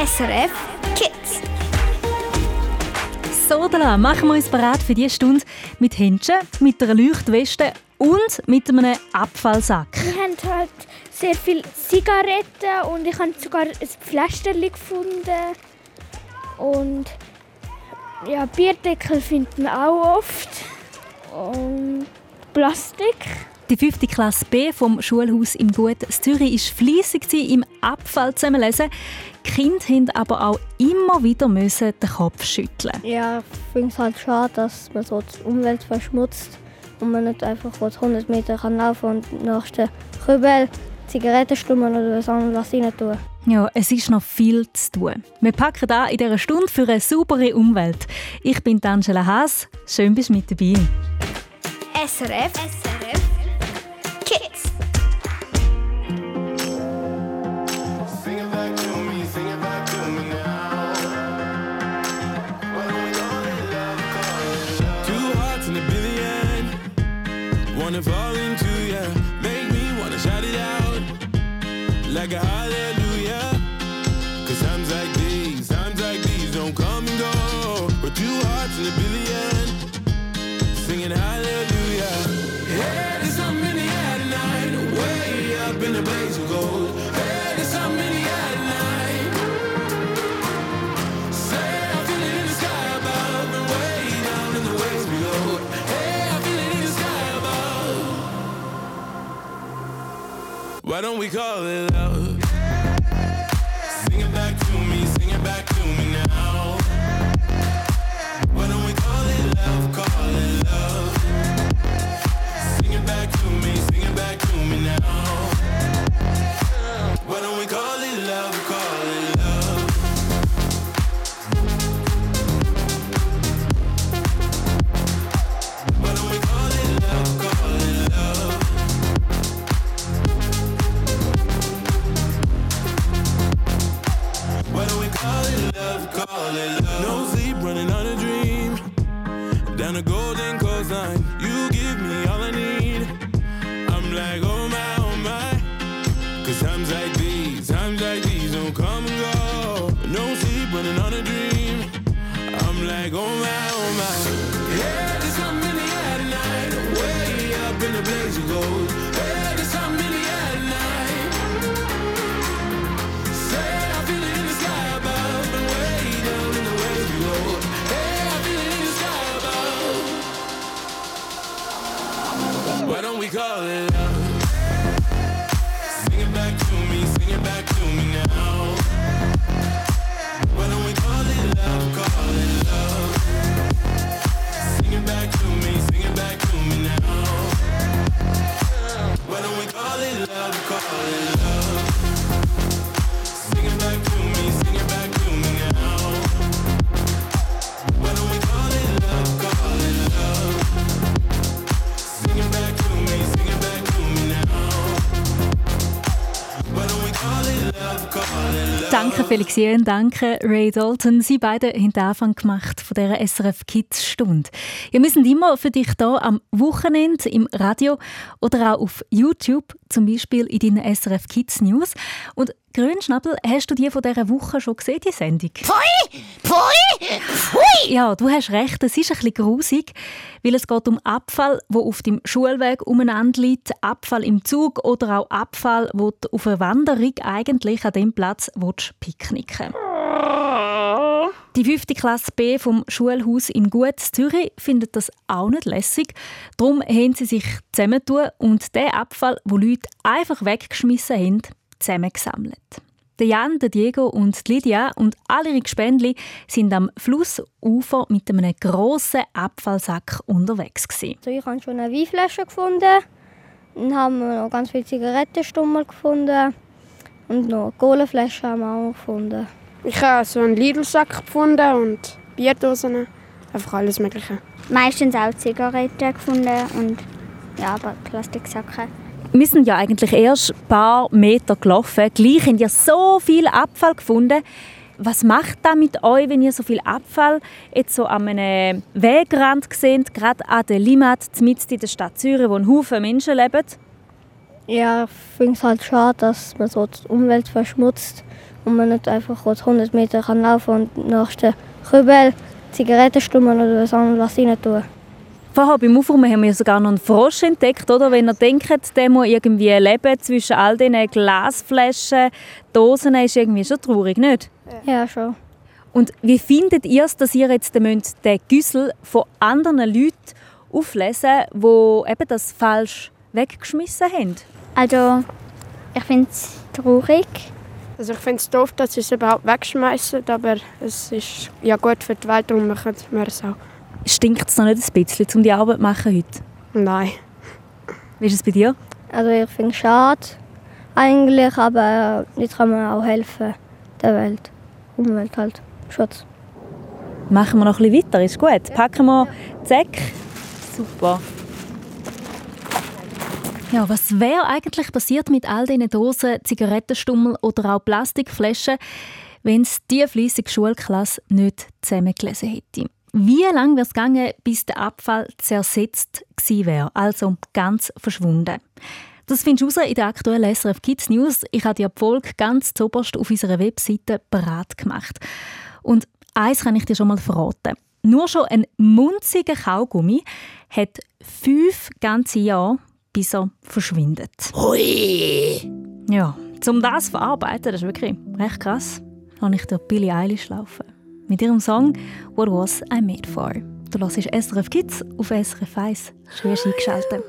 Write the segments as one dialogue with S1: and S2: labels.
S1: SRF Kids.
S2: So, dann machen wir uns bereit für diese Stunde mit Händchen, mit einer Leuchtweste und mit einem Abfallsack.
S3: Wir haben halt sehr viele Zigaretten und ich habe sogar ein Pflasterchen gefunden. Und ja, Bierdeckel finden wir auch oft. Und Plastik.
S2: Die 5. Klasse B vom Schulhaus im Gut Zürich war fleissig im Abfall zusammenlesen. Die Kinder mussten aber auch immer wieder müssen den Kopf schütteln.
S4: Ja, ich finde es halt schade, dass man so die Umwelt verschmutzt und man nicht einfach 100 Meter kann laufen und nach der Kübel Zigarettenstummel oder was anderes rein tun.
S2: Ja, es ist noch viel zu tun. Wir packen da in dieser Stunde für eine saubere Umwelt. Ich bin Angela Haas. Schön, bist du mit dabei.
S1: SRF. SRF.
S5: Why don't we call it love? Sing it back to me, sing it back to me now. Call it love?
S2: Danke danke Ray Dalton. Sie beide haben den Anfang gemacht von dieser SRF Kids Stunde. Wir müssen immer für dich hier am Wochenende im Radio oder auch auf YouTube, zum Beispiel in deinen SRF Kids News. Und Grünschnabel, hast du die von dieser Woche schon gesehen, die Sendung?
S1: Pfui! Pfui! Pfui!
S2: Ja, du hast recht, es ist ein bisschen grusig, weil es geht um Abfall, wo auf dem Schulweg umeinander liegt, Abfall im Zug oder auch Abfall, wo du auf einer Wanderung eigentlich an dem Platz willst picknicken Die 5. Klasse B vom Schulhaus im Gut Zürich findet das auch nicht lässig. Darum haben sie sich zusammentun und den Abfall, wo Leute einfach weggeschmissen haben, zusammengesammelt. Der Jan, der Diego und die Lydia und alle ihre Gespendli sind am Flussufer mit einem grossen Abfallsack unterwegs. Gewesen.
S4: Also ich habe schon eine Weinflasche gefunden. Dann haben wir noch ganz viele Zigarettenstummel gefunden. Und noch Kohleflaschen haben wir auch gefunden.
S6: Ich habe so einen Lidl-Sack gefunden und Bierdosen. Einfach alles Mögliche.
S7: Meistens auch Zigaretten gefunden und ja, aber Plastiksachen.
S2: Wir sind ja eigentlich erst ein paar Meter gelaufen. Gleich haben ihr so viel Abfall gefunden. Was macht das mit euch, wenn ihr so viel Abfall jetzt so an einem Wegrand seht, gerade an der Limmat, mitten in der Stadt Zürich, wo ein Haufen Menschen leben?
S4: Ja, ich finde es halt schade, dass man so die Umwelt verschmutzt und man nicht einfach kurz 100 Meter kann laufen und nach der Kübel Zigarettenstummern oder was anderes rein tun.
S8: Vorher beim Aufräumen haben wir sogar noch einen Frosch entdeckt, oder? Wenn ihr denkt, der muss irgendwie leben zwischen all diesen Glasflaschen, Dosen, ist irgendwie schon traurig, nicht?
S4: Ja, schon.
S8: Und wie findet ihr es, dass ihr jetzt den Güssel von anderen Leuten auflesen die eben das falsch weggeschmissen haben?
S7: Also, ich finde es traurig.
S6: Also ich finde es doof, dass sie es überhaupt wegschmeißen, aber es ist ja gut für die Welt, darum machen wir es auch.
S8: Stinkt es noch nicht ein bisschen, um die Arbeit zu machen heute?
S6: Nein.
S8: Wie ist es bei dir?
S4: Also ich finde es schade eigentlich, aber jetzt kann man auch helfen der Welt. Umwelt halt. Schutz.
S8: Machen wir noch ein bisschen weiter, ist gut. Packen wir die Säcke. Super. Ja, was wäre eigentlich passiert mit all diesen Dosen, Zigarettenstummel oder auch Plastikflaschen, wenn es die fließige Schulklasse nicht zusammengelesen hätte? Wie lange wäre es gegangen, bis der Abfall zersetzt gewesen wäre, also ganz verschwunden? Das findest du in der aktuellen SRF Kids News. Ich habe die Folge ganz zuoberst auf unserer Webseite parat gemacht. Und eins kann ich dir schon mal verraten. Nur schon ein munziger Kaugummi hat fünf ganze Jahre bis er verschwindet.
S1: Hui!
S8: Ja, um das zu verarbeiten, das ist wirklich recht krass, habe ich durch Billie Eilish laufen. Mit ihrem Song «What Was I Made For». Du hörst SRF Kids auf SRF 1. Schön eingeschaltet.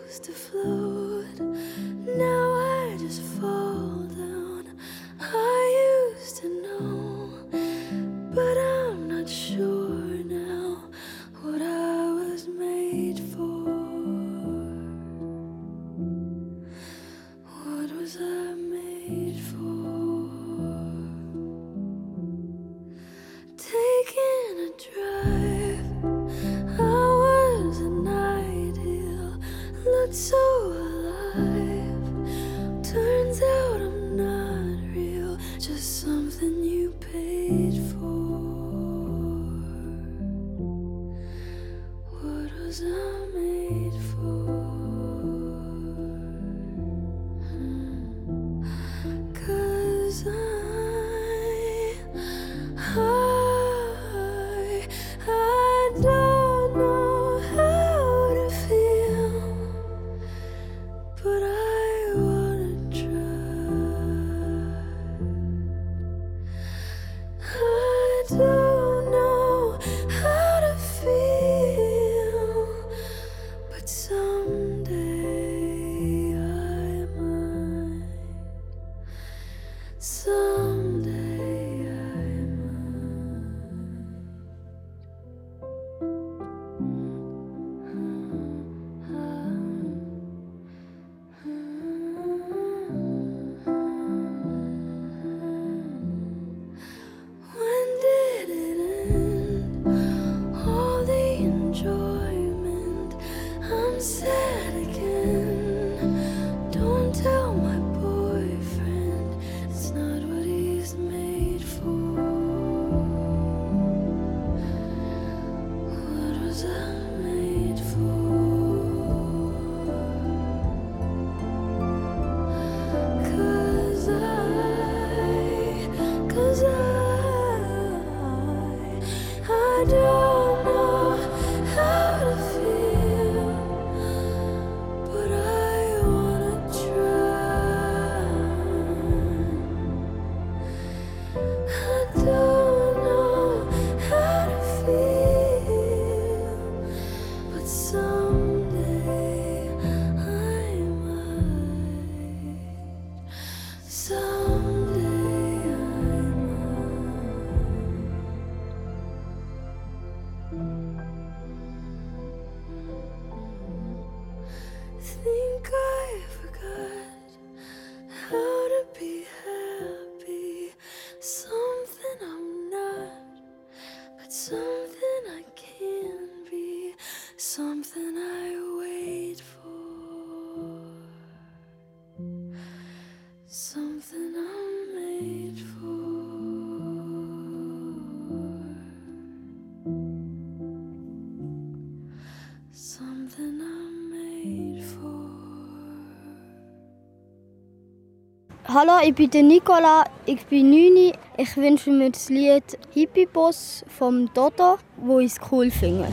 S4: Hallo, ich bin der Nicola, ich bin 9. Ich wünsche mir das Lied Hippie-Boss vom Dodo, wo ich es cool finde.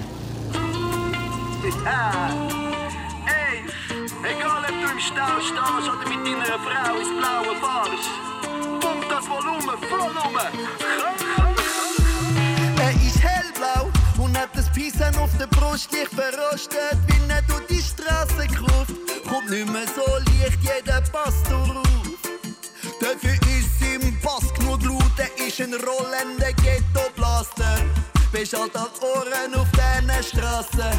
S9: Ey, egal ob du im Stau stehst oder mit deiner Frau ins Blaue fahrst, pump das Volumen voll um.
S10: Er ist hellblau und hat das Pissen auf der Brust leicht verrostet, wie er durch die Straße kruft. Kommt nicht mehr so leicht, jeder passt drauf. Dafür ist im Pass genug laut, er ist ein rollender Ghetto-Blaster. Beschallt als Ohren auf diesen Straßen,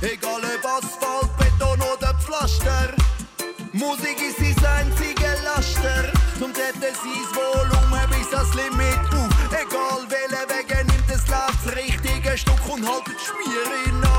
S10: egal ob Asphalt, Beton oder Pflaster. Musik ist sein einziger Laster, zum Retten sein Volumen bis ans Limit auf. Egal welcher Wege nimmt es Lauf das richtige Stück und haltet die Schmiere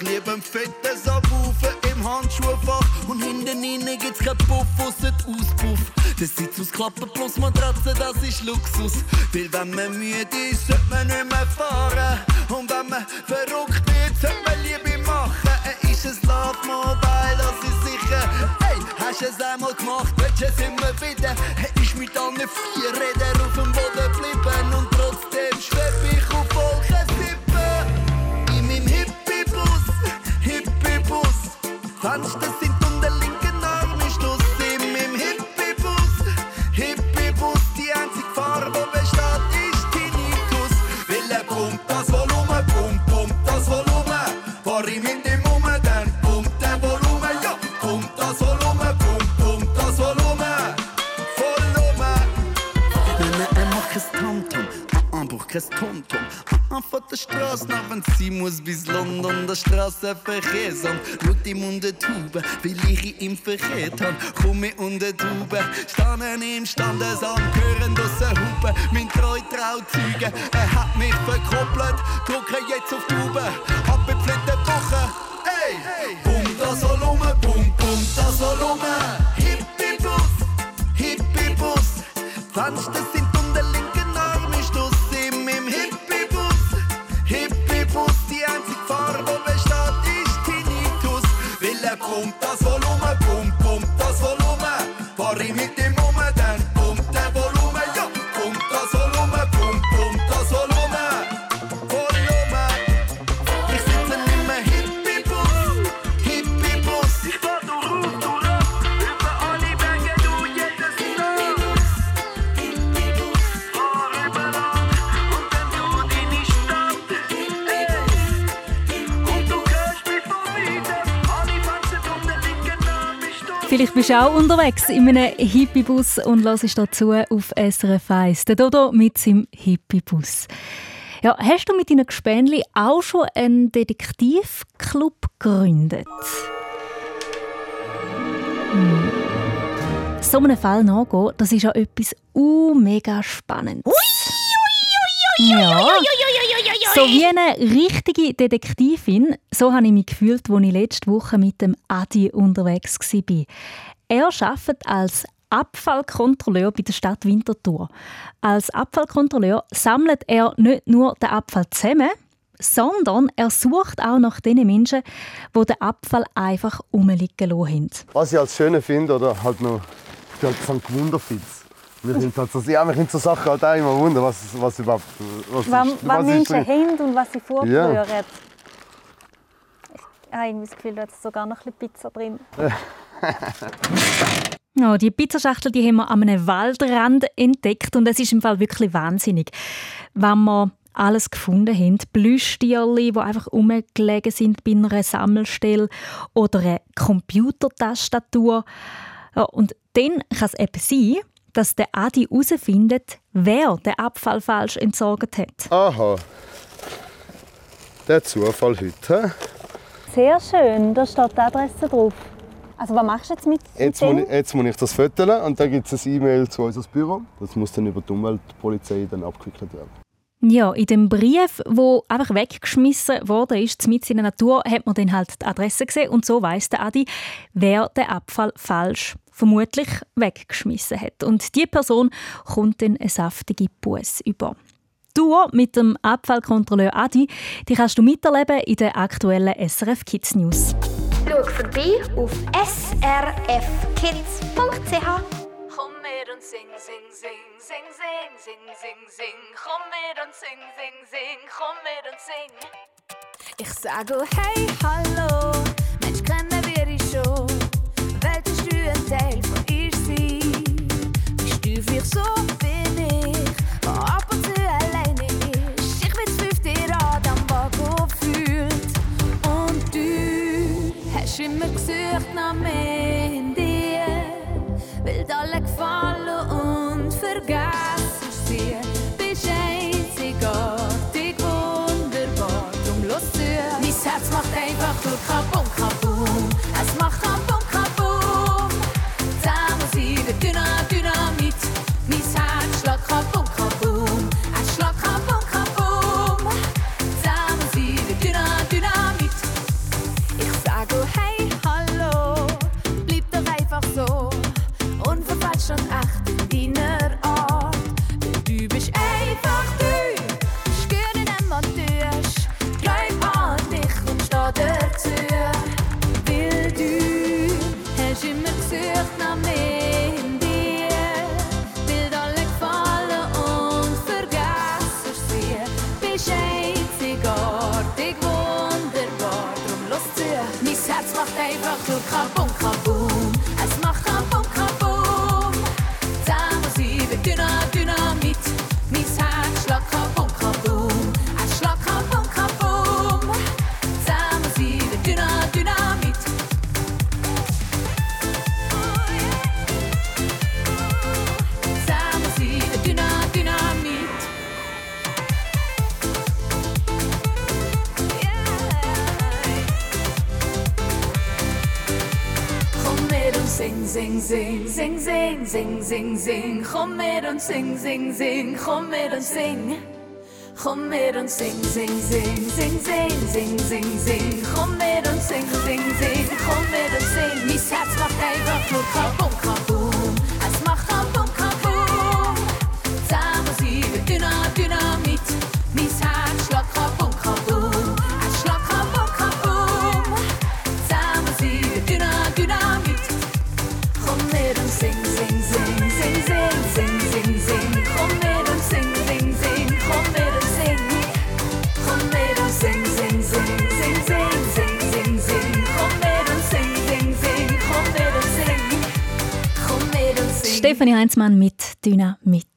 S10: neben die Sache. Lieber ein fettes Abwufen im Handschuhfach. Und hinten rein gibt's kein Puff, ausser Auspuff. Der Sitz aus Klappen plus Matratze, das ist Luxus. Weil wenn man müde ist, sollte man nicht mehr fahren. Und wenn man verrückt wird, sollte man Liebe machen. Er ist ein Love Mobile, das ist sicher. Hey, hast du es einmal gemacht, willst du es immer wieder? Er ist mit allen vier Rädern auf dem Boden geblieben. Und trotzdem schweb ich kein. Ah, ah, von der Straße nach, wenn sie muss bis London, der Straßenverkehrsamt. Schaut ihm unter die Tube, weil ich ihn verkehrt han. Komm ich unter die Tube, standen im Standesamt, hören aus Hupe, mein treu Trauzeuge. Er hat mich verkoppelt, drücke jetzt auf die Tube, abgepflegte Woche. Ey, bum das Volumen, bum, bum das Volumen. Hippie-Bus, Hippie-Bus, Fenster
S2: bist auch unterwegs in einem Hippie-Bus und hörst dazu auf SRF 1. Der Dodo mit seinem Hippie-Bus. Ja, hast du mit deinen Gespänli auch schon einen Detektivclub gegründet? Hm. So einem Fall nachgehen, das ist ja etwas uh, mega spannendes. Ja. So wie eine richtige Detektivin, so habe ich mich gefühlt, als ich letzte Woche mit dem Adi unterwegs war. Er arbeitet als Abfallkontrolleur bei der Stadt Winterthur. Als Abfallkontrolleur sammelt er nicht nur den Abfall zusammen, sondern er sucht auch nach den Menschen, die den Abfall einfach rumliegen lassen haben.
S11: Was ich als schön finde, oder halt noch, ich halt St. Wunderfitz. Mir sind halt so, ja, mich sind so Sachen halt auch immer wunder, was, was überhaupt was,
S12: Was,
S11: ist,
S12: was
S11: ist
S12: Menschen
S11: drin.
S12: haben und was sie vorführen. Ich habe irgendwie das Gefühl, da ist sogar noch ein bisschen Pizza drin.
S2: Ja, die Pizzaschachtel die haben wir an einem Waldrand entdeckt und es ist im Fall wirklich wahnsinnig, wenn wir alles gefunden haben. Plüschtierli, die einfach rumgelegen sind bei einer Sammelstelle oder eine Computertastatur. Ja, und dann kann es eben sein, dass der Adi herausfindet, wer den Abfall falsch entsorgt hat.
S11: Aha. Der Zufall heute.
S13: Sehr schön, da steht die Adresse drauf. Also was machst du jetzt mit,
S11: Jetzt
S13: mit
S11: muss,
S13: dem?
S11: ich, jetzt muss ich das fotografieren und dann gibt es ein E-Mail zu unserem Büro. Das muss dann über die Umweltpolizei dann abgewickelt werden.
S2: Ja, in dem Brief, wo einfach weggeschmissen wurde, ist mit in der Natur, hat man dann halt die Adresse gesehen und so weiß der Adi, wer den Abfall falsch, vermutlich weggeschmissen hat. Und die Person kommt dann eine saftige Buß über. Du mit dem Abfallkontrolleur Adi, die kannst du miterleben in den aktuellen SRF Kids News.
S1: Schau vorbei auf srfkids.ch.
S14: Komm mit und sing, sing, sing, sing, sing, sing, sing, sing. Komm mit und sing, sing, sing, komm mit und sing. Ich sage oh hey, hallo, Mensch, kennen wir? Von ihr sein? Bist du vielleicht so bin ich, der ab alleine ist? Ich bin fünfte Rad am Wagen fühlt und du hast immer gesucht nach in dir. Will alle gefallen und vergessen sie. Bist einzigartig, wunderbar, drum los zu. Mein Herz macht einfach nur kabum, Herz schlägt sing, sing, sing, sing. Komm mit und sing, sing, sing, komm mit und sing. Komm mit und sing, sing, sing, sing, sing, sing, sing, sing. Komm mit und sing, sing, sing, komm mit und sing. Mein Herz macht
S2: Stefanie Heinzmann mit Dynamit.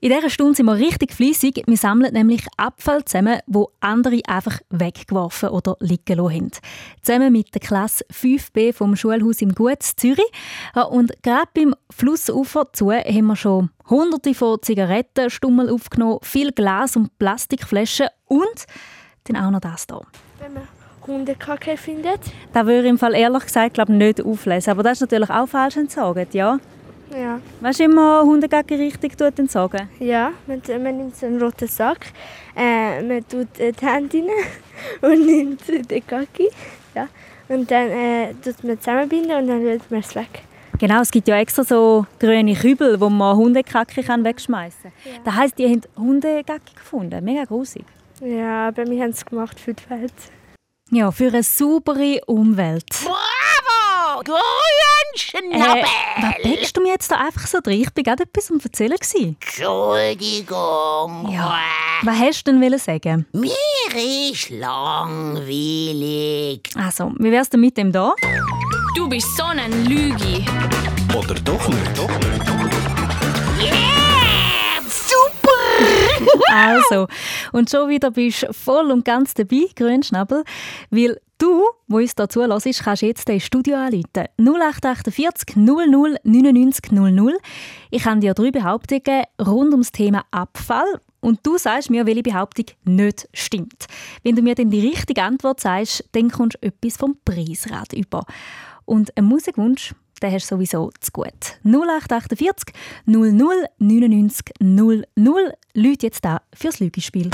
S2: In dieser Stunde sind wir richtig fließig. Wir sammeln nämlich Abfall zusammen, wo andere einfach weggeworfen oder liegen lassen haben. Zusammen mit der Klasse 5b vom Schulhaus im Gutz Zürich. Und gerade beim Flussufer zu haben wir schon hunderte von Zigarettenstummel aufgenommen, viel Glas und Plastikflaschen und dann auch noch das hier.
S3: Wenn man Hundekacke findet.
S2: Da würde ich im Fall ehrlich gesagt glaub, nicht auflesen. Aber das ist natürlich auch falsch entsorgt, ja?
S3: Ja.
S2: Weißt du immer, Hundegacke richtig tut entsorgen?
S3: Ja, man, man nimmt so einen roten Sack, äh, man tut äh, die Hände rein und nimmt den Kaki. Ja. Und dann äh, tut man zusammenbinden und dann lädt man es weg.
S2: Genau, es gibt ja extra so grüne Kübel, wo man Hundekacke kann wegschmeißen kann. Das heisst, ihr habt Hundegacke gefunden. Mega grusig.
S3: Ja, aber wir haben es gemacht für die Welt.
S2: Ja, für eine saubere Umwelt.
S1: Bravo! Grünschnabel!
S2: Äh, was denkst du mir jetzt da einfach so drin? Ich war gerade etwas am Erzählen. gewesen.
S1: Entschuldigung.
S2: Ja. Was hast du denn wollen sagen?
S1: Mir ist langweilig.
S2: Also, wie wär's denn mit dem da?
S14: Du bist so ein Lügi.
S15: Oder doch nicht? Doch nicht.
S2: also, und schon wieder bist du voll und ganz dabei, Grünschnabel, weil du, wo uns dazu zulässt, kannst jetzt dein Studio anrufen. 0848 00 99 00. Ich habe dir drei Behauptungen rund ums Thema Abfall und du sagst mir, welche Behauptung nicht stimmt. Wenn du mir dann die richtige Antwort sagst, dann kommst du etwas vom Preisrad über. Und ein Musikwunsch den hast du sowieso zu gut. 0848 00 99 00. Leute jetzt da fürs Lügespiel.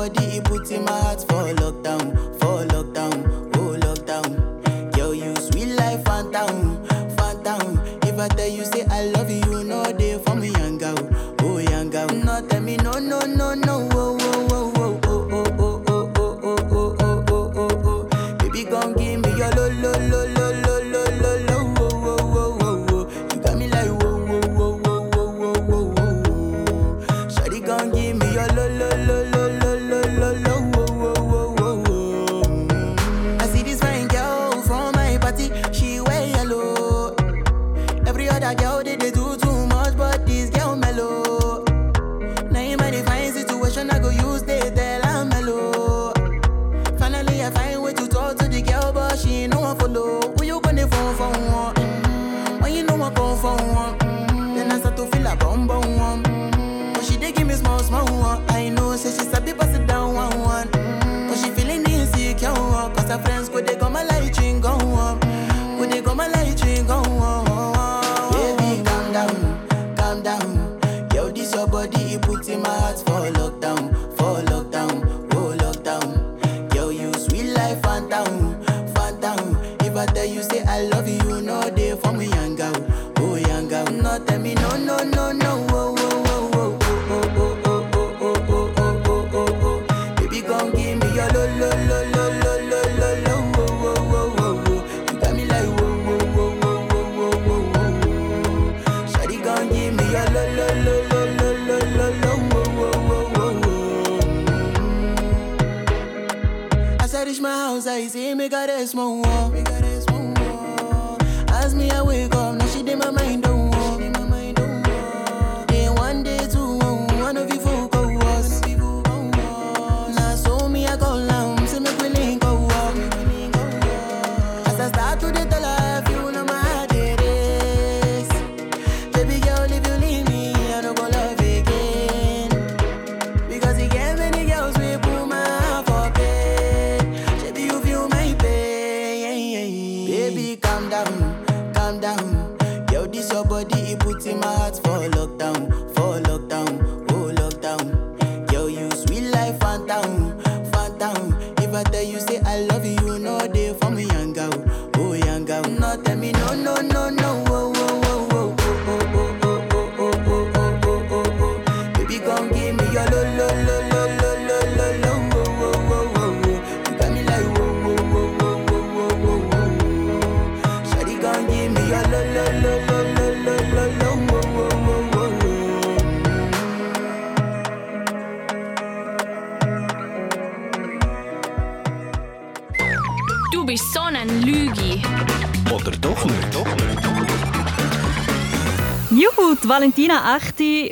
S16: body, he put in my heart for lockdown.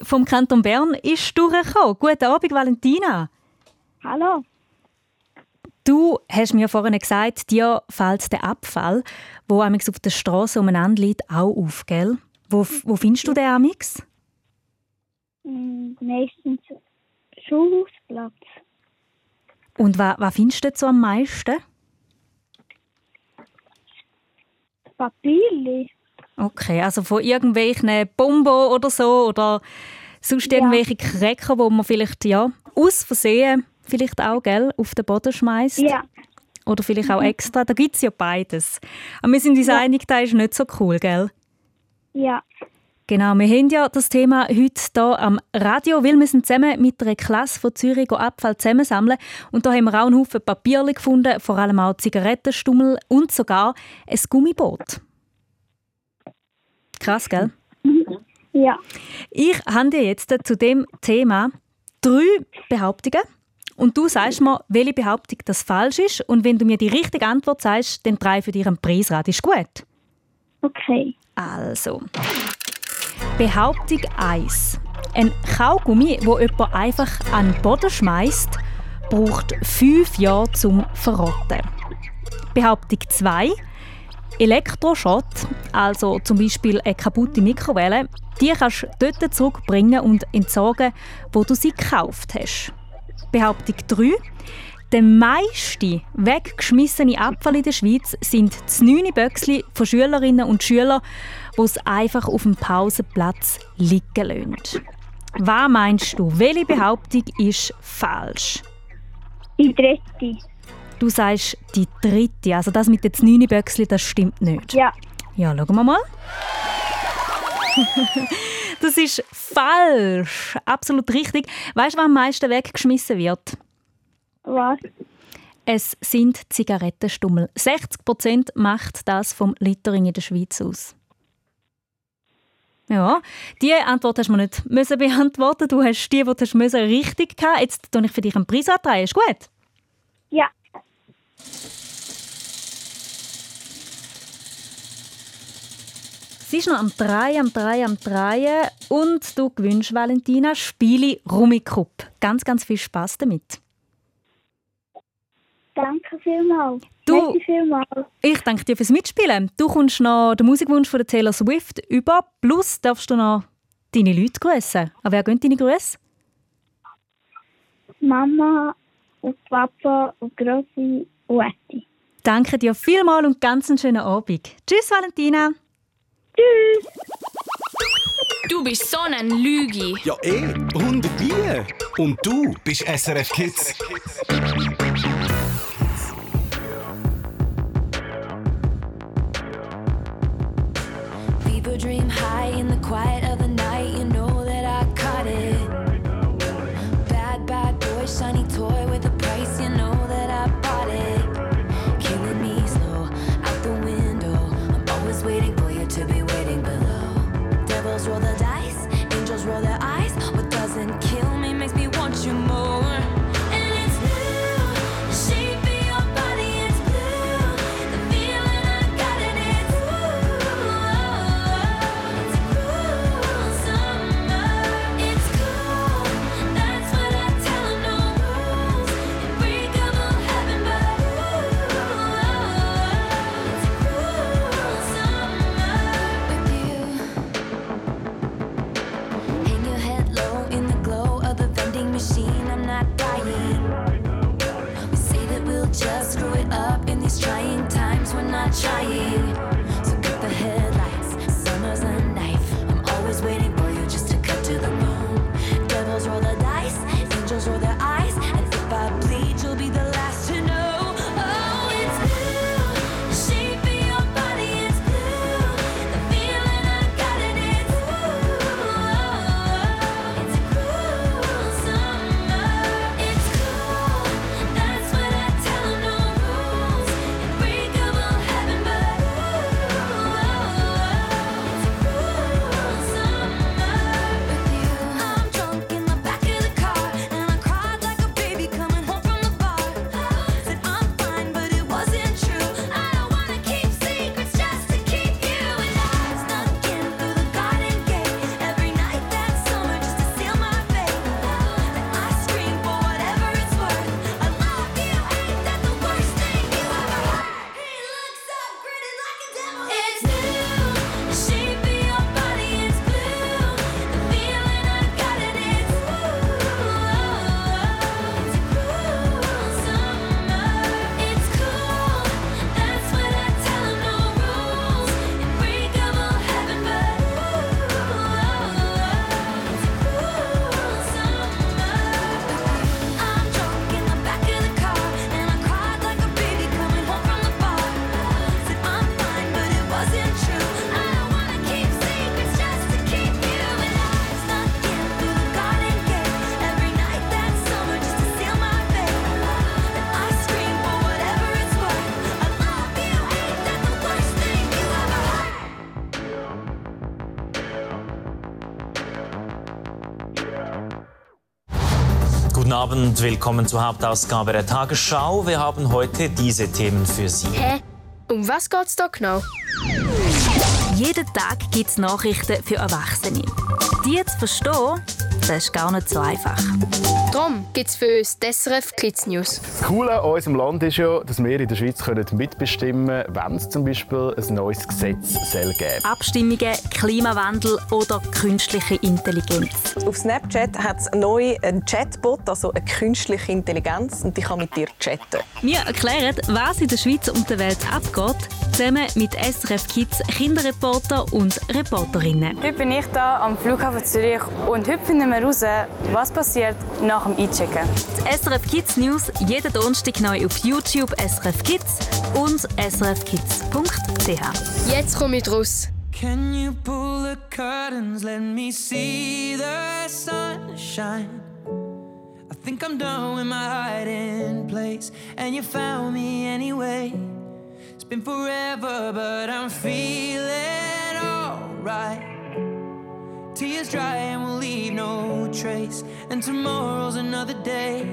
S2: vom Kanton Bern ist durchgekommen. Guten Abend, Valentina.
S17: Hallo.
S2: Du hast mir vorhin gesagt, dir fällt der Abfall, wo amix auf der Straße umeinander liegt, auch auf, gell? Wo, wo findest du den amix?
S17: Mm, meistens Schulhausplatz.
S2: Und was, was findest du so am meisten?
S17: Papierli.
S2: Okay, also von irgendwelchen Bombo oder so oder Sonst
S17: ja.
S2: irgendwelche Cracker, wo man vielleicht ja, aus Versehen vielleicht auch gell, auf den Boden schmeißt.
S17: Ja.
S2: Oder vielleicht auch
S17: mhm.
S2: extra. Da gibt es ja beides. Aber wir sind uns ja. einig, das ist nicht so cool, gell?
S17: Ja.
S2: Genau, wir haben ja das Thema heute hier am Radio, weil wir sind zusammen mit einer Klasse von Zürich Abfall zusammensammeln. Und da haben wir auch einen Haufen Papier gefunden, vor allem auch Zigarettenstummel und sogar ein Gummiboot. Krass, gell?
S17: Ja.
S2: Ich habe dir jetzt zu dem Thema drei Behauptungen und du sagst mir, welche Behauptung das falsch ist und wenn du mir die richtige Antwort sagst, dann drei für dich einen Preisrat. Ist gut?
S17: Okay.
S2: Also. Behauptung 1. Ein Kaugummi, wo jemand einfach an den Boden schmeißt, braucht fünf Jahre zum Verrotten. Behauptung 2. Elektroschrott, also zum Beispiel eine kaputte Mikrowelle, die kannst du dort zurückbringen und entsorgen, wo du sie gekauft hast. Behauptung 3. Der meiste weggeschmissene Abfall in der Schweiz sind das 9 Böckchen von Schülerinnen und Schülern, die es einfach auf dem Pausenplatz liegen lassen. Was meinst du? Welche Behauptung ist falsch?
S17: Die dritte.
S2: Du sagst die dritte, also das mit den 9 Böckchen, das stimmt nicht.
S17: Ja.
S2: Ja, schauen wir mal. das ist falsch. Absolut richtig. Weißt du, was am meisten weggeschmissen wird?
S17: Was?
S2: Es sind Zigarettenstummel. 60% macht das vom Littering in der Schweiz aus. Ja, die Antwort hast du mir nicht müssen beantworten. Du hast die, die du müssen, richtig gehabt. Jetzt tue ich für dich einen Preis antreiben. Ist gut?
S17: Ja.
S2: Sie ist noch am 3, am 3, am 3 und du gewünscht Valentina Spiele Rummikub. Ganz, ganz viel Spaß damit.
S17: Danke vielmals.
S2: Du-
S17: vielmals.
S2: Ich danke dir fürs Mitspielen. Du kommst noch den Musikwunsch von der Taylor Swift über. Plus darfst du noch deine Leute grüßen. An wer gehen deine Grüße?
S17: Mama und Papa und Grossi und Etti.
S2: Danke dir vielmals und ganz einen schönen Abend. Tschüss, Valentina.
S17: Tschüss.
S18: Du bist so ein Lügi.
S15: Ja, eh. Und wie? Und du bist SRF Kids.
S8: People dream high in the quiet
S19: Abend, willkommen zur Hauptausgabe der Tagesschau. Wir haben heute diese Themen für Sie.
S18: Hä? Um was geht's da genau?
S2: Jeden Tag gibt es Nachrichten für Erwachsene. Die zu verstehen, das ist gar nicht so einfach.
S18: Darum gibt es für uns die SRF Kids News.
S20: Das Coole an unserem Land ist ja, dass wir in der Schweiz können mitbestimmen können, wenn es zum Beispiel ein neues Gesetz soll geben
S2: Abstimmungen, Klimawandel oder künstliche Intelligenz.
S21: Auf Snapchat hat es neu einen Chatbot, also eine künstliche Intelligenz, und die kann mit dir chatten.
S2: Wir erklären, was in der Schweiz und der Welt abgeht, zusammen mit SRF Kids Kinderreporter und Reporterinnen.
S22: Heute bin ich hier am Flughafen Zürich und heute finden wir heraus, was passiert nach dem Einchecken.
S2: Die SRF Kids News jeden Donnerstag neu auf YouTube SRF Kids und srfkids.ch.
S18: Jetzt komme ich raus.
S23: Can you pull the curtains? Let me see the sunshine. I think I'm done with my hiding place, and you found me anyway. It's been forever, but I'm feeling alright. Tears dry and we'll leave no trace, and tomorrow's another day.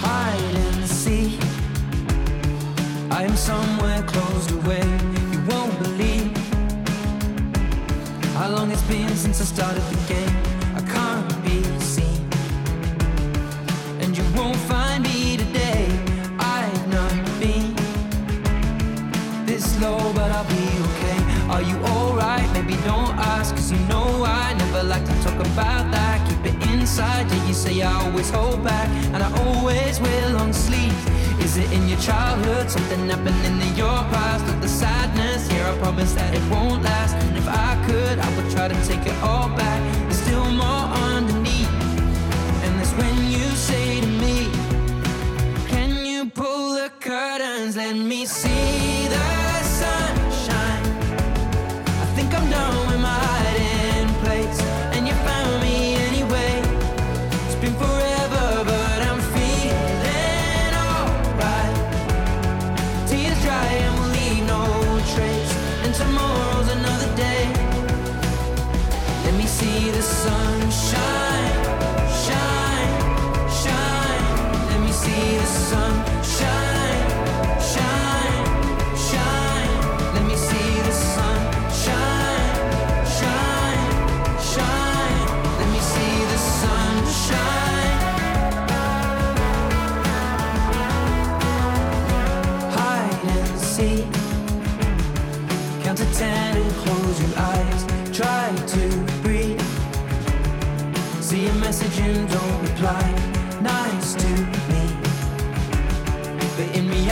S23: Hide and seek. I am somewhere closed away. You won't believe how long it's been since I started about that. Keep it inside, yeah, you say I always hold back, and I always wear long sleeves. Is it in your childhood? Something happening in your past with the sadness? Here, I promise that it won't last. And if I could, I would try to take it all back. There's still more underneath. And that's when you say to me, Can you pull the curtains? Let me see see the sun shine,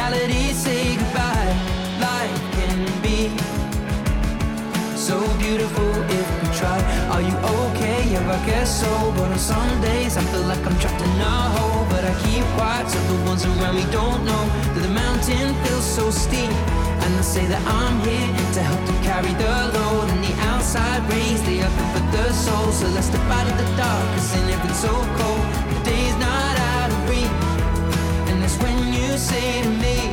S23: reality, say goodbye. Life can be so beautiful if we try. Are you okay? Yeah, I guess so. But on some days, I feel like I'm trapped in a hole. But I keep quiet so the ones around me don't know that the mountain feels so steep. And I say that I'm here to help to carry the load. And the outside rays, they are good for the soul. So let's step out of the dark, cause in it it's so cold. You say to me,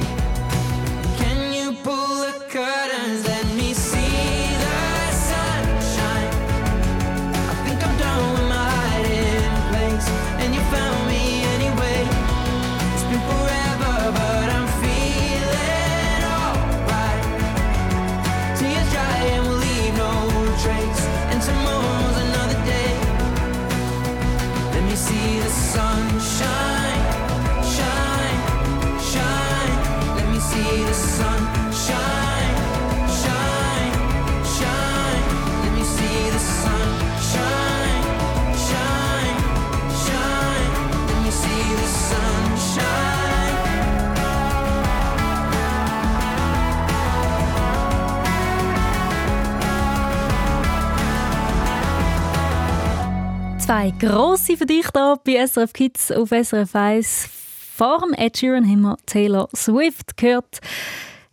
S2: Zwei grosse für dich hier bei SRF Kids auf SRF 1. Vor dem Ed Sheeran haben wir Taylor Swift gehört.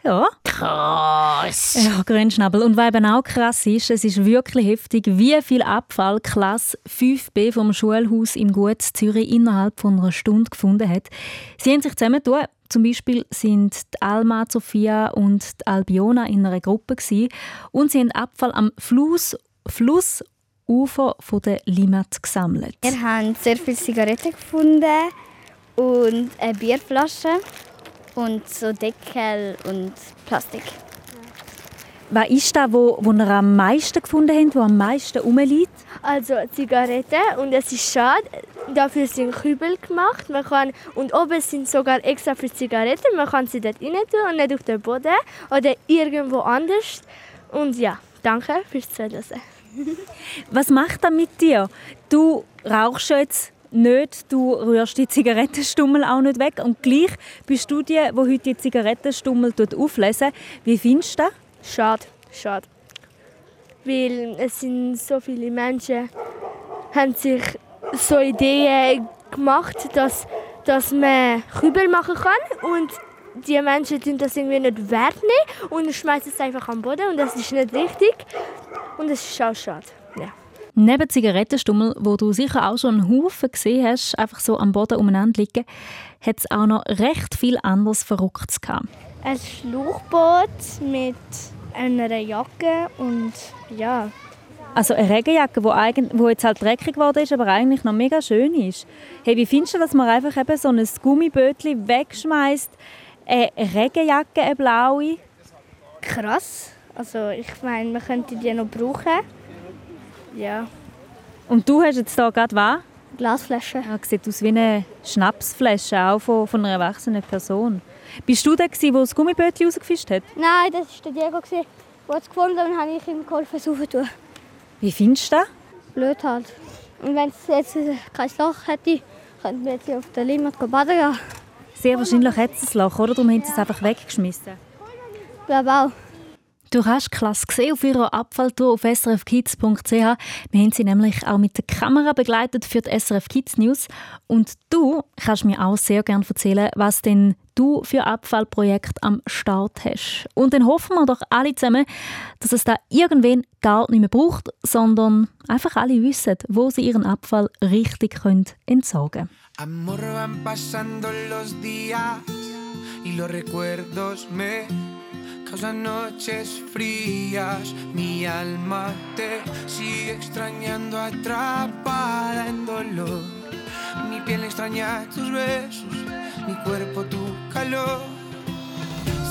S2: Ja.
S1: Krass.
S2: Ja, Grünschnabel. Und was eben auch krass ist, es ist wirklich heftig, wie viel Abfall Klasse 5b vom Schulhaus in Gut Zürich innerhalb von einer Stunde gefunden hat. Sie haben sich zusammengetan. Zum Beispiel sind die Alma, Sophia und die Albiona in einer Gruppe gewesen. und sie haben Abfall am Fluss, Flussufer von der Limmat gesammelt.
S3: Wir haben sehr viele Zigaretten gefunden und eine Bierflasche und so Deckel und Plastik.
S2: Was ist das, wo, wo ihr am meisten gefunden habt, wo am meisten rumliegt?
S3: Also Zigaretten und es ist schade, dafür sind Kübel gemacht. Man kann, und oben sind sogar extra für Zigaretten. Man kann sie dort rein tun und nicht auf den Boden oder irgendwo anders. Und ja, danke fürs Zuhören.
S2: Was macht das mit dir? Du rauchst jetzt nicht, du rührst die Zigarettenstummel auch nicht weg und gleich bist du die, die heute die Zigarettenstummel auflesen. Wie findest du das?
S3: Schade, schade. Weil es sind so viele Menschen, haben sich so Ideen gemacht, dass, dass man Kübel machen kann und die Menschen tun das irgendwie nicht wertnehmen und schmeißen es einfach am Boden und das ist nicht richtig und es ist auch schade. Ja.
S2: Neben Zigarettenstummel, wo du sicher auch schon einen Haufen gesehen hast, einfach so am Boden umeinander liegen, hat es auch noch recht viel anderes Verrücktes gehabt.
S4: Ein Schlauchboot mit einer Jacke und ja.
S2: Also eine Regenjacke, wo, wo jetzt halt dreckig geworden ist, aber eigentlich noch mega schön ist. Hey, wie findest du, dass man einfach eben so ein Gummibötchen wegschmeißt, eine Regenjacke, eine blaue?
S4: Krass. Also ich meine, man könnte die noch brauchen. Ja.
S2: Und du hast jetzt hier gerade was?
S4: Glasflasche.
S2: Ja, sieht aus wie eine Schnapsflasche, auch von, von einer erwachsenen Person. Bist du der, der das Gummibötchen rausgefischt hat?
S4: Nein, das war der Diego, der es gefunden hat und habe ich ihm geholfen, es aufzutun.
S2: Wie findest du das?
S4: Blöd halt. Und wenn es jetzt kein Loch hätte, könnten wir jetzt auf der Limmat baden gehen.
S2: Sehr wahrscheinlich hat es ein Loch, oder? Darum haben sie es einfach weggeschmissen.
S4: Ich glaube auch.
S2: Du hast klasse gesehen auf ihrer Abfalltour auf srfkids.ch. Wir haben sie nämlich auch mit der Kamera begleitet für die SRF Kids News. Und du kannst mir auch sehr gerne erzählen, was denn du für Abfallprojekt am Start hast. Und dann hoffen wir doch alle zusammen, dass es da irgendwen gar nicht mehr braucht, sondern einfach alle wissen, wo sie ihren Abfall richtig können entsorgen können.
S24: Amor, van pasando los días y los recuerdos me causan noches frías. Mi alma te sigue extrañando, atrapada en dolor. Mi piel extraña tus besos, mi cuerpo tu calor.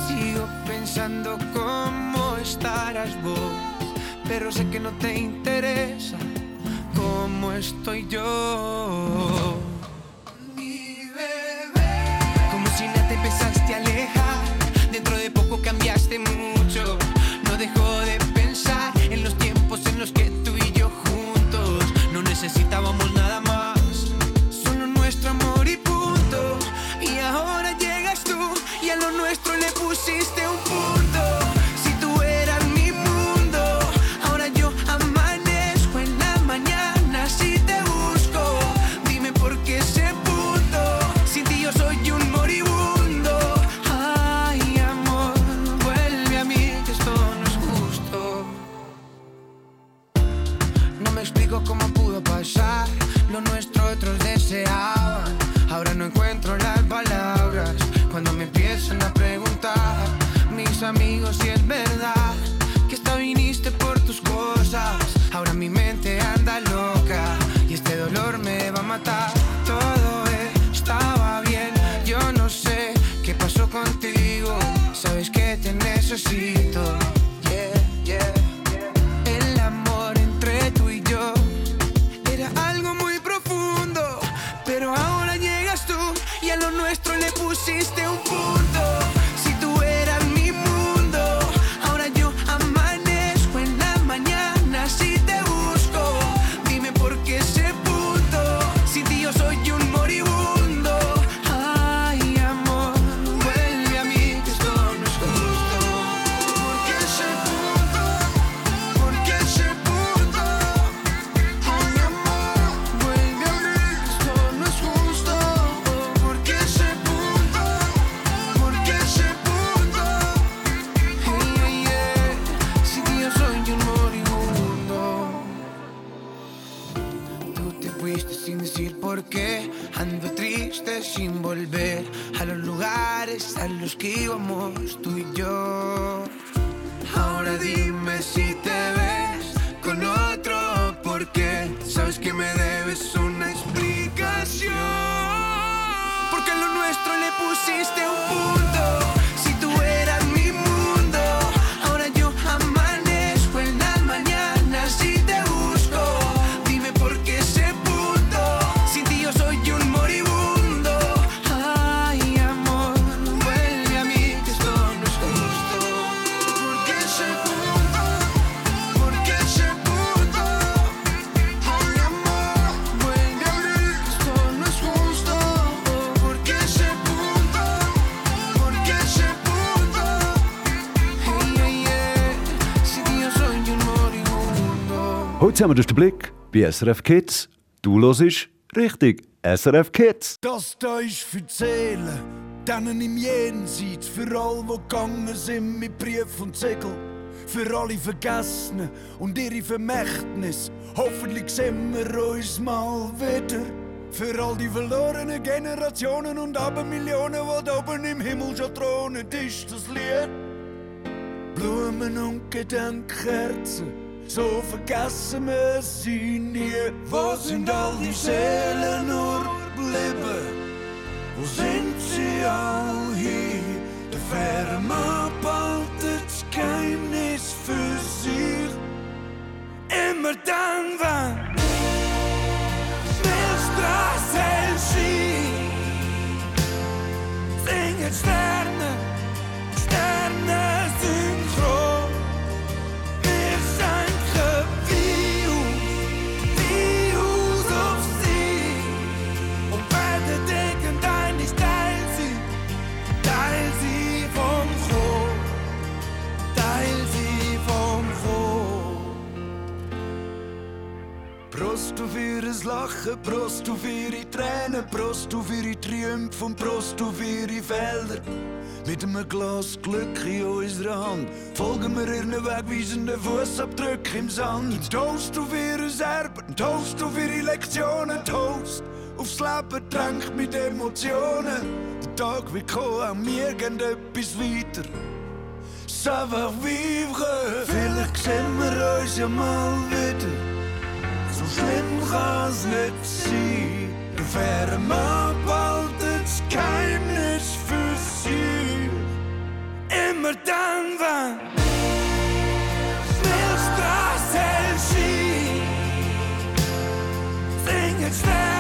S24: Sigo pensando cómo estarás vos, pero sé que no te interesa cómo estoy yo.
S25: Zusammen, das ist der Blick bei SRF Kids. Du hörst richtig SRF Kids.
S26: Das da ist für die Seelen, denen im Jenseits, für all, die gegangen sind mit Brief und Segel. Für alle Vergessenen und ihre Vermächtnis. Hoffentlich sehen wir uns mal wieder. Für all die verlorenen Generationen und Abermillionen, die da oben im Himmel schon thronen, ist das Lied. Blumen und Gedenkkerzen, so vergessen wir sie nie. Wo sind all die Seelen nur geblieben? Wo sind sie all hier? Der faire Mann behaltet das Geheimnis für sich. Immer dann, wenn Milchstraße erschien, Sterne, Sterne Lachen, Prost auf ihre Tränen, Prost auf ihre Triumph und Prost auf ihre Felder. Mit einem Glas Glück in unserer Hand folgen wir ihren wegweisenden Fußabdrücken im Sand. Toast auf ihre Erben, Toast auf ihre Lektionen, Toast aufs Leben tränkt mit Emotionen. Der Tag wird kommen, auch mir geht etwas weiter. Savoir vivre, vielleicht sehen wir uns ja mal wieder. Kann's nicht sein. Der faire Mann behaltet das Geheimnis für sie. Immer dann, wenn Milchstraße erschien, singen Sterne, Sterne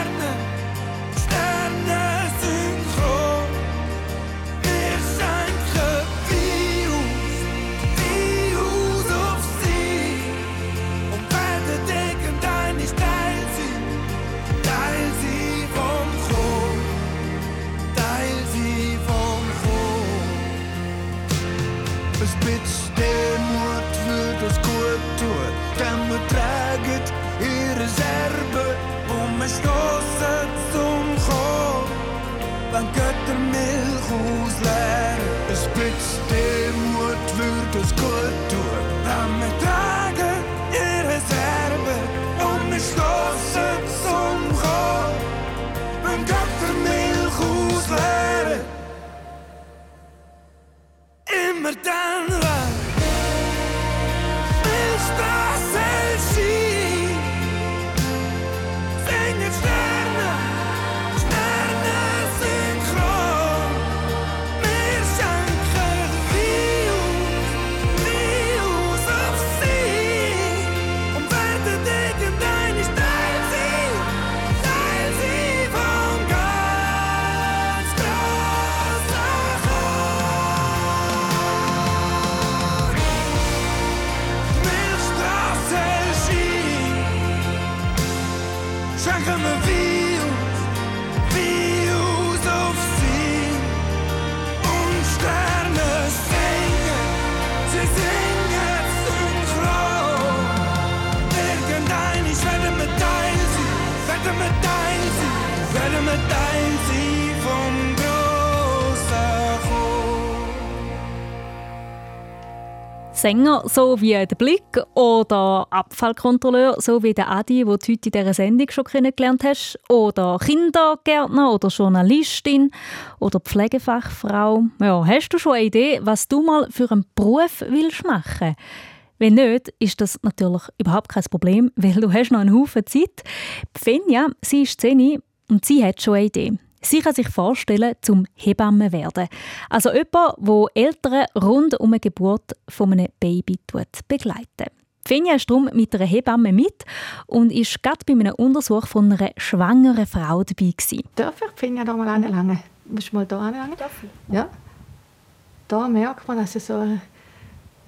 S26: sie, werde mit Teil sie, werde mit Teil sie vom.
S2: Sänger, so wie der Blick, oder Abfallkontrolleur, so wie der Adi, den du heute in dieser Sendung schon kennengelernt hast, oder Kindergärtner oder Journalistin oder Pflegefachfrau. Ja, hast du schon eine Idee, was du mal für einen Beruf willst machen wenn nicht, ist das natürlich überhaupt kein Problem, weil du hast noch einen Haufen Zeit. Fenja, sie ist 10 und sie hat schon eine Idee. Sie kann sich vorstellen, zum Hebamme werden. Also jemand, der Eltern rund um die Geburt von einem Baby begleitet. Finja ist darum mit einer Hebamme mit und ist gerade bei einem Untersuch von einer schwangeren Frau dabei. Gewesen.
S27: Darf ich Finja da mal anlangen? Musst du mal da anlangen? Ja. Da merkt man, dass es so... Merkst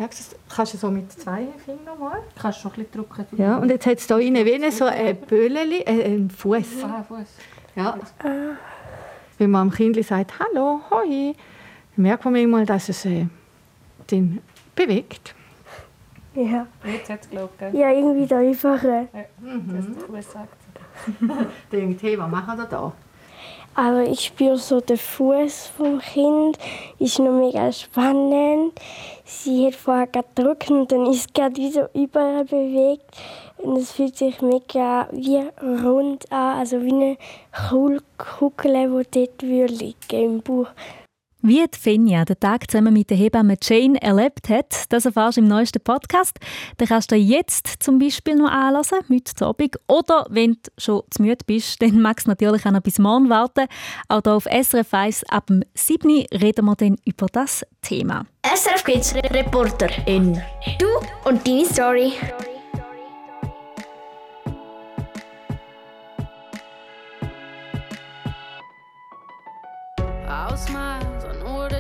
S27: du, das kannst du so mit zwei Fingern mal.
S1: Kannst du schon ein bisschen drücken.
S27: Ja, und jetzt hat es hier innen wie so ein Bölleli, äh, ein Fuß.
S1: Ah, Fuß.
S27: Ja. Wenn man am Kind sagt, hallo, hoi, dann merkt man manchmal, dass es äh, den bewegt.
S3: Ja.
S28: Jetzt hat es gell?
S3: Ja, irgendwie da einfach. äh,
S28: Mhm. Das ist doch gesagt.
S27: Denkt, hey, was machen wir da?
S3: Aber ich spüre so den Fuß vom Kind. Ist noch mega spannend. Sie hat vorher gedrückt und dann ist es gerade wie so überall bewegt. Und es fühlt sich mega wie rund an, also wie eine Kugel, die dort liegen im Bauch.
S2: Wie die Finja den Tag zusammen mit der Hebamme Jane erlebt hat, das erfährst du im neuesten Podcast. Den kannst du jetzt zum Beispiel noch anhören, heute Abend. Oder wenn du schon zu müde bist, dann magst du natürlich auch noch bis morgen warten. Auch hier auf SRF 1 ab dem 7. Uhr reden wir dann über das Thema.
S29: SRF Kids Reporter in Du und deine Story.
S14: What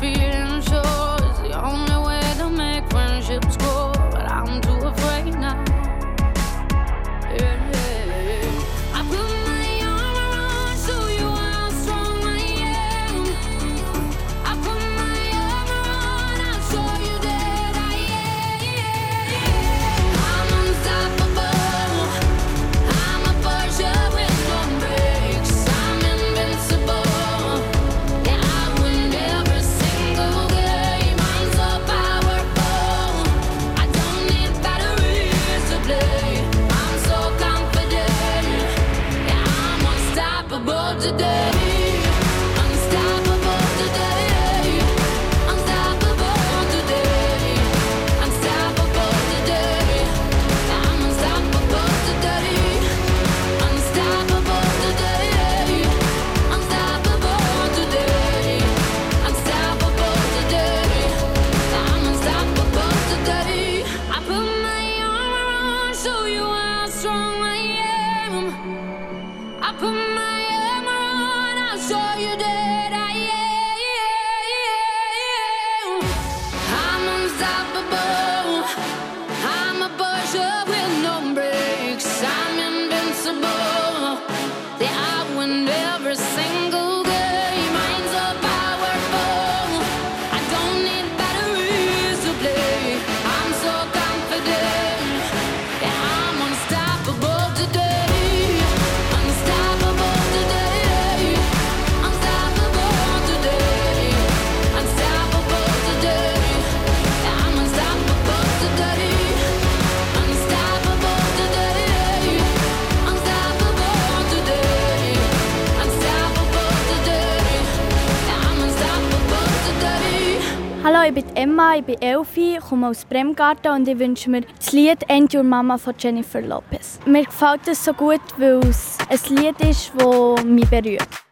S14: Let
S3: Emma, ich bin Elfi, komme aus Bremgarten und ich wünsche mir das Lied «And Your Mama» von Jennifer Lopez. Mir gefällt es so gut, weil es ein Lied ist, das mich berührt.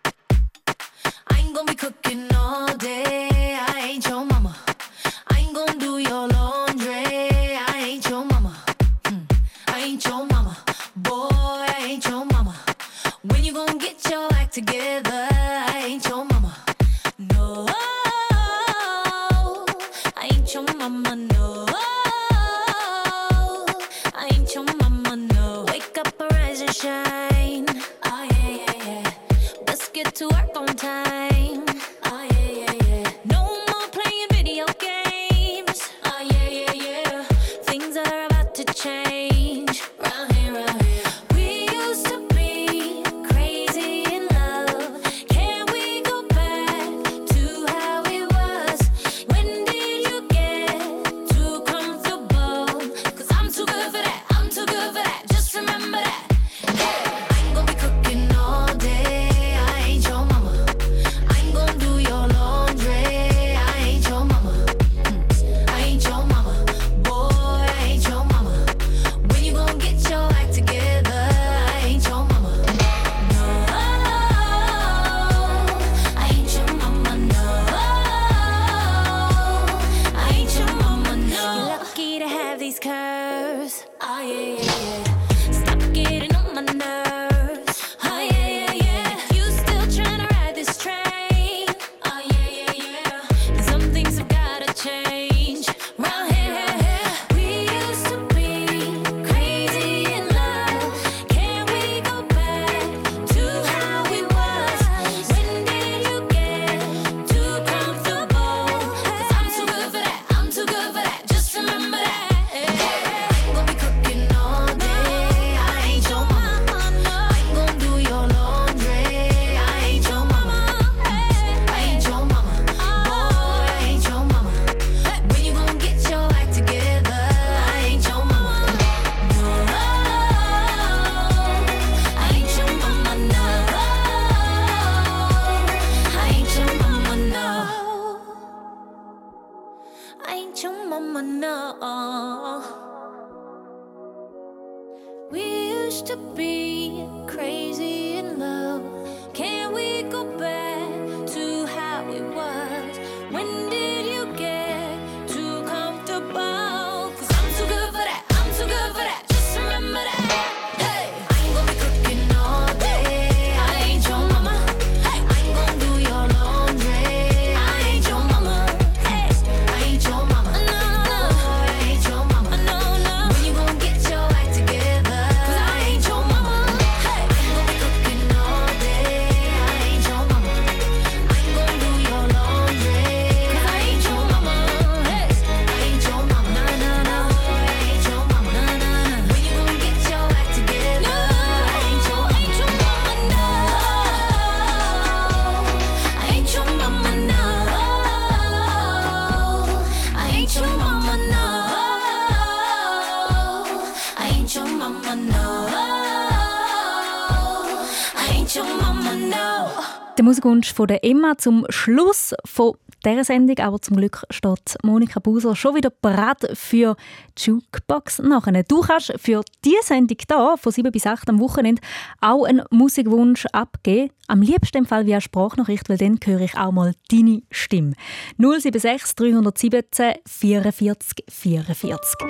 S2: Hausgunst von der Emma zum Schluss von dieser Sendung. Aber zum Glück steht Monika Buser schon wieder bereit für Jukebox nachher. Du kannst für diese Sendung hier von 7 bis 8 am Wochenende auch einen Musikwunsch abgeben. Am liebsten im Fall via Sprachnachricht, weil dann höre ich auch mal deine Stimme. 076 317 44 44.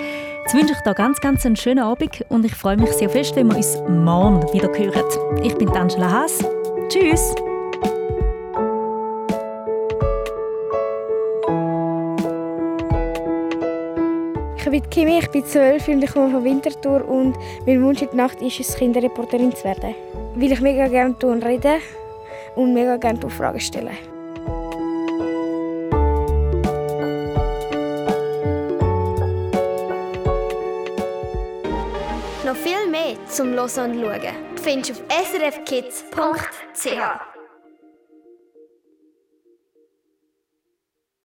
S2: Jetzt wünsche ich dir ganz, ganz einen schönen Abend und ich freue mich sehr fest, wenn wir uns morgen wieder hören. Ich bin Angela Haas. Tschüss!
S30: Ich bin Kimi, ich bin zwölf und ich komme von Winterthur und mein Wunsch in der Nacht ist es, Kinderreporterin zu werden. Weil ich mega gerne tun rede und mega gerne Fragen stelle.
S31: Noch viel mehr zum Hören und Schauen findest du auf srfkids.ch